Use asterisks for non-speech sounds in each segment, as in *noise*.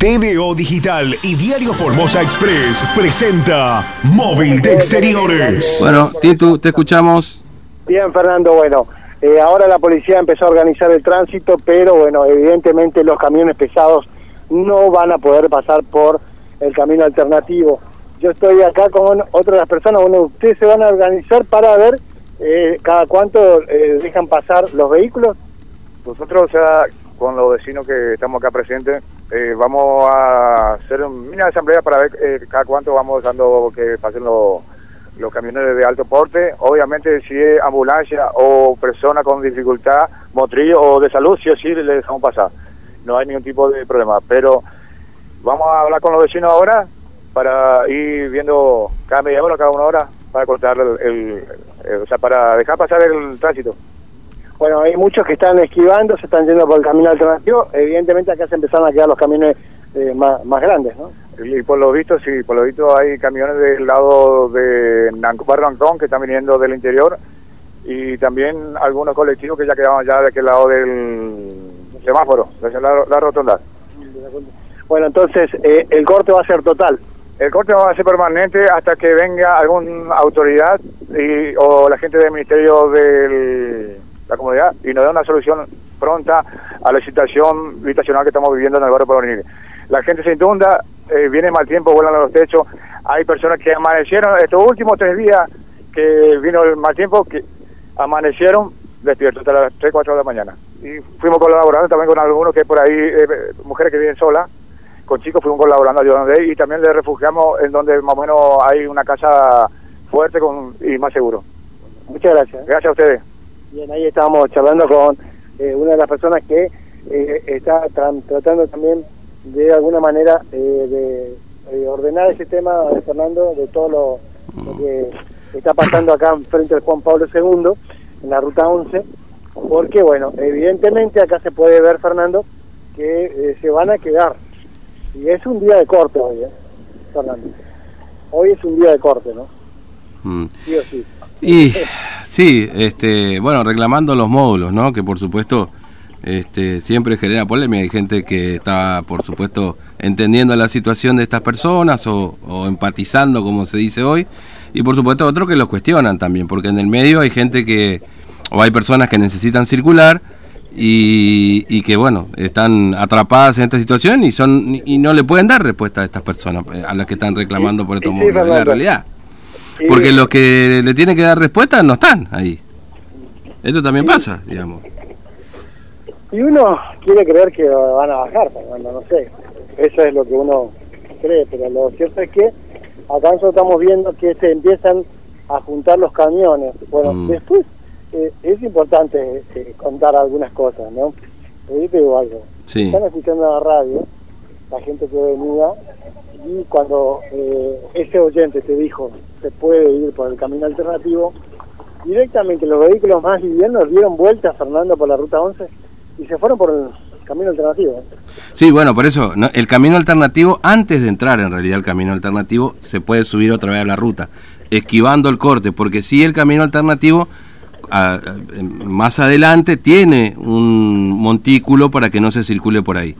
TVO Digital y Diario Formosa Express presenta Móvil de Exteriores. Bueno, Tito, te escuchamos. Bien, Fernando, bueno, eh, ahora la policía empezó a organizar el tránsito, pero bueno, evidentemente los camiones pesados no van a poder pasar por el camino alternativo. Yo estoy acá con otras personas, bueno, ustedes se van a organizar para ver eh, cada cuánto eh, dejan pasar los vehículos. Nosotros, sea, con los vecinos que estamos acá presentes, eh, vamos a hacer una asamblea para ver eh, cada cuánto vamos dando que pasen los, los camiones de alto porte. Obviamente, si es ambulancia o persona con dificultad motriz o de salud, sí o sí le dejamos pasar. No hay ningún tipo de problema. Pero vamos a hablar con los vecinos ahora para ir viendo cada media hora, cada una hora, para cortar el, el- el- o sea, para dejar pasar el tránsito. Bueno, hay muchos que están esquivando, se están yendo por el camino alternativo. Evidentemente acá se empezaron a quedar los camiones eh, más, más grandes, ¿no? Y por lo visto, sí, por lo visto hay camiones del lado de Barrio Ancón que están viniendo del interior y también algunos colectivos que ya quedaban ya de aquel lado del semáforo, de la, la rotonda. Bueno, entonces eh, el corte va a ser total. El corte va a ser permanente hasta que venga alguna autoridad y, o la gente del Ministerio de la Comunidad y nos dé una solución pronta a la situación habitacional que estamos viviendo en el barrio Porvenir. La gente se inunda, eh, viene mal tiempo, vuelan a los techos. Hay personas que amanecieron estos últimos tres días que vino el mal tiempo, que amanecieron despiertos hasta las 3, 4 de la mañana. Y fuimos colaborando también con algunos que por ahí, eh, mujeres que viven solas, con chicos fuimos colaborando, ayudando y también le refugiamos en donde más o menos hay una casa fuerte con, y más seguro. Muchas gracias. Gracias a ustedes. Bien, ahí estábamos charlando con eh, una de las personas que eh, está tra- tratando también de alguna manera eh, de ordenar ese tema, Fernando, de todo lo, lo que está pasando acá frente al Juan Pablo II, en la ruta 11, porque, bueno, evidentemente acá se puede ver, Fernando, que eh, se van a quedar. Y es un día de corte hoy, ¿eh, Fernando? Hoy es un día de corte, ¿no? Mm. Sí o sí. Y *laughs* sí, este, bueno, reclamando los módulos, ¿no? Que por supuesto este, siempre genera polémica. Hay gente que está, por supuesto, entendiendo la situación de estas personas o, o empatizando, como se dice hoy. Y por supuesto otros que los cuestionan también, porque en el medio hay gente que, o hay personas que necesitan circular y, y que, bueno, están atrapadas en esta situación y, son, y no le pueden dar respuesta a estas personas, a las que están reclamando por estos Sí, módulos. Es la realidad. Sí. Porque los que le tienen que dar respuesta no están ahí. Esto también pasa, digamos. Y uno quiere creer que van a bajar, Fernando, no sé. Eso es lo que uno cree, pero lo cierto es que acá nosotros estamos viendo que se empiezan a juntar los camiones. Bueno, Mm. después eh, es importante eh, contar algunas cosas, ¿no? Yo te digo algo. Sí. Están escuchando la radio, la gente que venía, y cuando eh, ese oyente te dijo se puede ir por el camino alternativo, directamente los vehículos más livianos dieron vuelta, Fernando, por la ruta 11 y se fueron por el camino alternativo. Sí, bueno, por eso, no, el camino alternativo, antes de entrar en realidad al camino alternativo, se puede subir otra vez a la ruta, esquivando el corte, porque sí el camino alternativo, a- más adelante, tiene un montículo para que no se circule por ahí.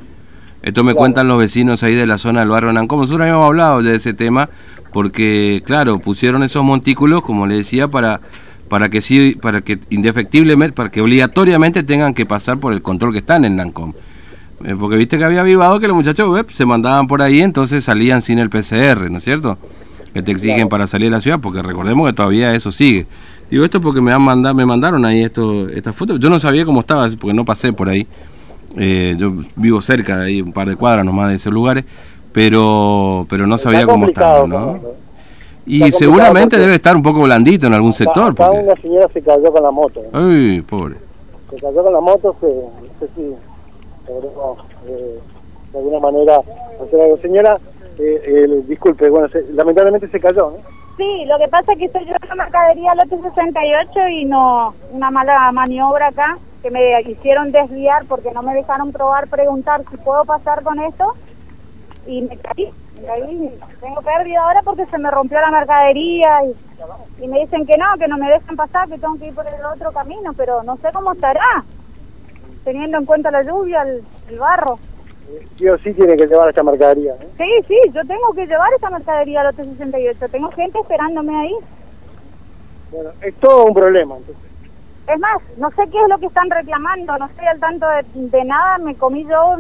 Esto me cuentan los vecinos ahí de la zona del barrio Nancón. Nosotros habíamos hablado ya de ese tema, porque, claro, pusieron esos montículos, como le decía, para para que sí, para que indefectiblemente, para que obligatoriamente tengan que pasar por el control que está en el Nancom. Eh, porque viste que había avivado que los muchachos web se mandaban por ahí, entonces salían sin el PCR, ¿no es cierto? Que te exigen para salir de la ciudad, porque recordemos que todavía eso sigue. Digo esto porque me han mandado, me mandaron ahí esto, estas fotos. Yo no sabía cómo estaba, porque no pasé por ahí. Eh, yo vivo cerca de ahí, un par de cuadras nomás de esos lugares, pero pero no sabía Está cómo estaba, ¿no? Y seguramente debe estar un poco blandito en algún sector. Acá Porque... una señora se cayó con la moto. Ay, pobre. Se cayó con la moto, se, no sé si logró, eh, de alguna manera hacer algo. Señora, eh, eh, disculpe, bueno, se- lamentablemente se cayó, ¿no? Sí, lo que pasa es que estoy llevando mercadería al lote 68 y no, una mala maniobra acá, que me hicieron desviar porque no me dejaron probar, preguntar si puedo pasar con esto y me caí, me caí, tengo pérdida ahora porque se me rompió la mercadería y, y me dicen que no, que no me dejan pasar, que tengo que ir por el otro camino, pero no sé cómo estará, teniendo en cuenta la lluvia, el, el barro. eh, sí o sí tiene que llevar esta mercadería. ¿no? Sí, sí, yo tengo que llevar esa mercadería al lote 68. Tengo gente esperándome ahí. Bueno, es todo un problema. Entonces. Es más, no sé qué es lo que están reclamando, no estoy al tanto de, de nada, me comí yo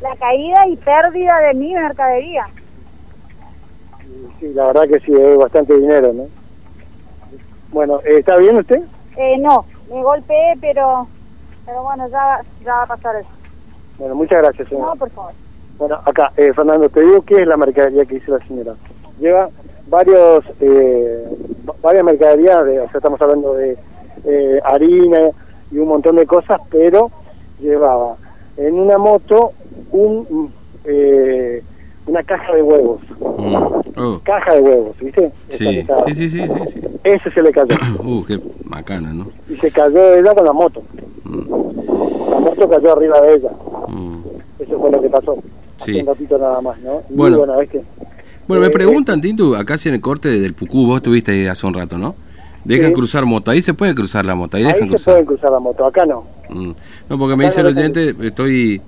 la caída y pérdida de mi mercadería. Sí, la verdad que sí, es bastante dinero, ¿no? Bueno, ¿está bien usted? Eh, no, me golpeé, pero pero bueno, ya, va- ya va a pasar eso. Bueno, muchas gracias, señor. No, por favor. Bueno, acá, eh, Fernando, te digo qué es la mercadería que hizo la señora. Lleva varios, eh, va- varias mercaderías, de, o sea, estamos hablando de eh, harina y un montón de cosas, pero llevaba en una moto un, eh, una caja de huevos. Mm. Oh, Caja de huevos, ¿viste? Sí, sí, sí, sí, sí, sí. Ese se le cayó. *coughs* Uh, qué macana, ¿no? y se cayó ella con la moto. Mm, La moto cayó arriba de ella. mm. Eso fue lo que pasó. Sí. Hace un ratito nada más, ¿no? Y Bueno. bueno, ¿ves que? Bueno, me Eh, preguntan, Tintu, acá si en el corte del Pucú, vos estuviste ahí hace un rato, ¿no? Dejan Sí. cruzar moto, ahí se puede cruzar la moto, ahí, Ahí dejan se cruzar. pueden cruzar la moto, acá no. Mm. No, porque me dice no el oyente, estoy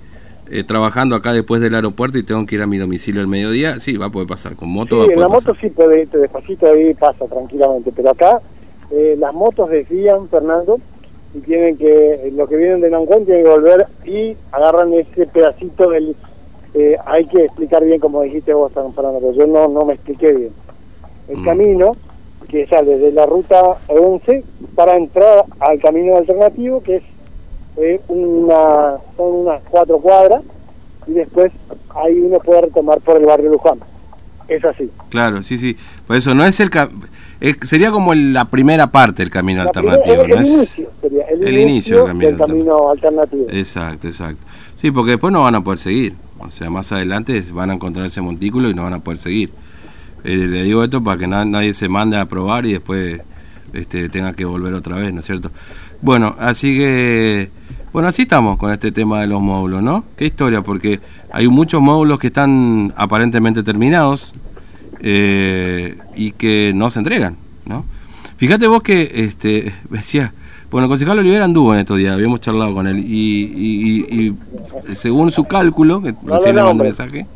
eh, trabajando acá después del aeropuerto y tengo que ir a mi domicilio al mediodía. Sí, va a poder pasar, con moto va a Sí, en la moto sí puede irte despacito, ahí pasa tranquilamente, pero acá eh, las motos desvían, Fernando, y tienen que, eh, los que vienen de Nancuán tienen que volver y agarran ese pedacito del... eh, hay que explicar bien como dijiste vos, San Fernando, pero yo no, no me expliqué bien. El Mm. camino que sale de la ruta 11 para entrar al camino alternativo, que es eh, una, son unas cuatro cuadras, y después ahí uno puede retomar por el barrio Luján. Es así. Claro, sí, sí. Por eso no es el... eh, sería como el- la primera parte del camino La alternativo, primera- el, ¿no el es? inicio sería el, el inicio, inicio del camino del camino alternativo. Exacto, exacto. Sí, porque después no van a poder seguir. O sea, más adelante van a encontrar ese montículo y no van a poder seguir. Eh, le digo esto para que na- nadie se mande a probar y después este, tenga que volver otra vez, ¿no es cierto? Bueno, así que... Bueno, así estamos con este tema de los módulos, ¿no? Qué historia, porque hay muchos módulos que están aparentemente terminados eh, y que no se entregan, ¿no? Fíjate vos que, este, *laughs* decía, bueno, el concejal Olivera anduvo en estos días, habíamos charlado con él, y, y- y- y según su cálculo, que No recién le un mensaje,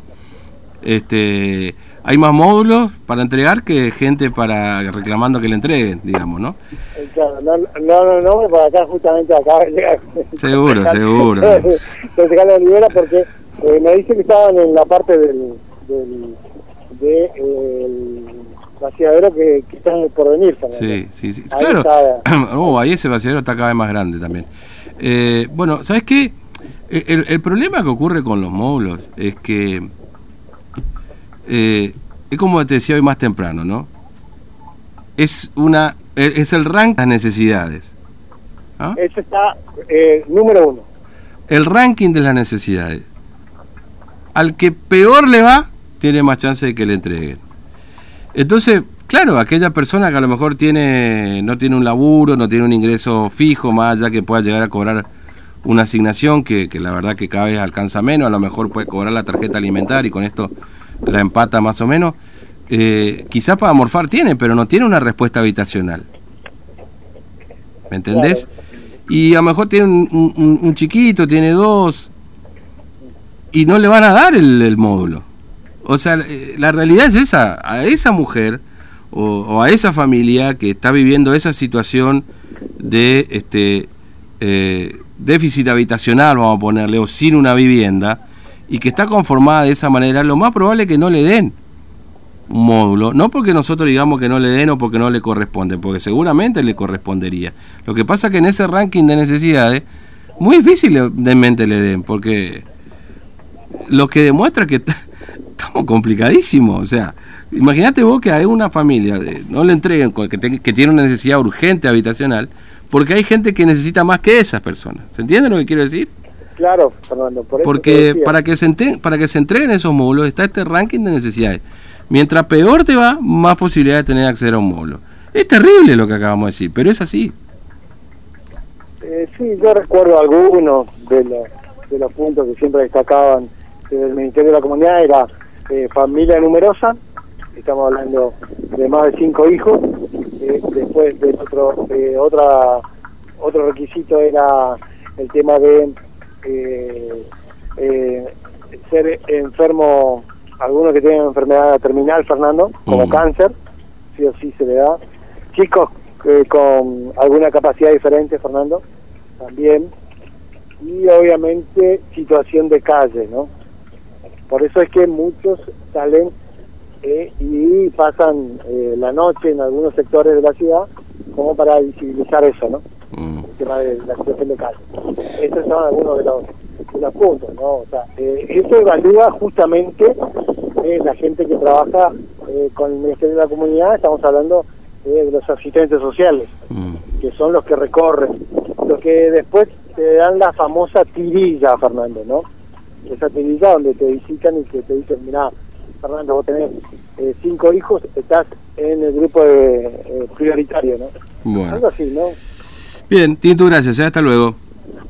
este, hay más módulos para entregar que gente para reclamando que le entreguen, digamos, ¿no? Eh, Claro, no, no, no, no, para acá justamente acá. *laughs* Seguro, seguro. Concejal de Olivera porque eh, me dice que estaban en la parte del, del de, eh, el vaciadero que, que están por venir. Fernando. Sí, sí, sí. Ahí Claro. está. *clears throat* Oh, ahí ese vaciadero está cada vez más grande también. Eh, bueno, ¿sabes qué? El, el problema que ocurre con los módulos es que eh, es como te decía hoy más temprano, ¿no? Es una e- es el ranking de las necesidades. ¿ah? Ese está eh, número uno. El ranking de las necesidades. Al que peor le va, tiene más chance de que le entreguen. Entonces, claro, aquella persona que a lo mejor tiene no tiene un laburo, no tiene un ingreso fijo, más allá que pueda llegar a cobrar una asignación que, que la verdad que cada vez alcanza menos, a lo mejor puede cobrar la tarjeta alimentaria y con esto la empata más o menos. Eh, quizás para morfar tiene, pero no tiene una respuesta habitacional. ¿Me entendés? Y a lo mejor tiene un, un- un chiquito, tiene dos, y no le van a dar el, el módulo. O sea, eh, la realidad es esa, a esa mujer o, o a esa familia que está viviendo esa situación de este eh, déficit habitacional, vamos a ponerle, o sin una vivienda, y que está conformada de esa manera, lo más probable es que no le den un módulo, no porque nosotros digamos que no le den o porque no le corresponde, porque seguramente le correspondería. Lo que pasa que en ese ranking de necesidades, muy difícilmente le den, porque lo que demuestra que *laughs* estamos complicadísimos. O sea, imagínate vos que hay una familia, de, no le entreguen, que, que tiene una necesidad urgente habitacional, porque hay gente que necesita más que esas personas. ¿Se entiende lo que quiero decir? Claro, Fernando. Por eso te Porque para que, se entre- para que se entreguen esos módulos está este ranking de necesidades. Mientras peor te va, más posibilidad de tener acceso a un módulo. Es terrible lo que acabamos de decir, pero es así. Eh, sí, yo recuerdo algunos de los, de los puntos que siempre destacaban del Ministerio de la Comunidad, era eh, familia numerosa, estamos hablando de más de cinco hijos, eh, después del otro, eh, otra, otro requisito era el tema de eh, eh, ser enfermo, algunos que tienen enfermedad terminal, Fernando, como Mm. cáncer, sí o sí se le da. Chicos eh, con alguna capacidad diferente, Fernando, también. Y obviamente situación de calle, ¿no? Por eso es que muchos salen eh, y pasan eh, la noche en algunos sectores de la ciudad como para visibilizar eso, ¿no? El tema de la situación de calle. Estos son algunos de los, de los puntos, ¿no? O sea, eh, eso evalúa justamente eh, la gente que trabaja eh, con el Ministerio de la Comunidad, estamos hablando eh, de los asistentes sociales, Mm. que son los que recorren, los que después te dan la famosa tirilla, Fernando, ¿no? Esa tirilla donde te visitan y que te dicen, mira, Fernando, vos tenés eh, cinco hijos, estás en el grupo de, eh, prioritario, ¿no? Bueno. Algo así, ¿no? Bien, Tinto, gracias. ¿eh? Hasta luego.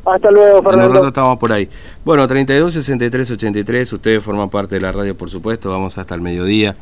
Hasta luego, En un Fernando. rato estamos por ahí. Bueno, 32 63 83, ustedes forman parte de la radio, por supuesto, vamos hasta el mediodía.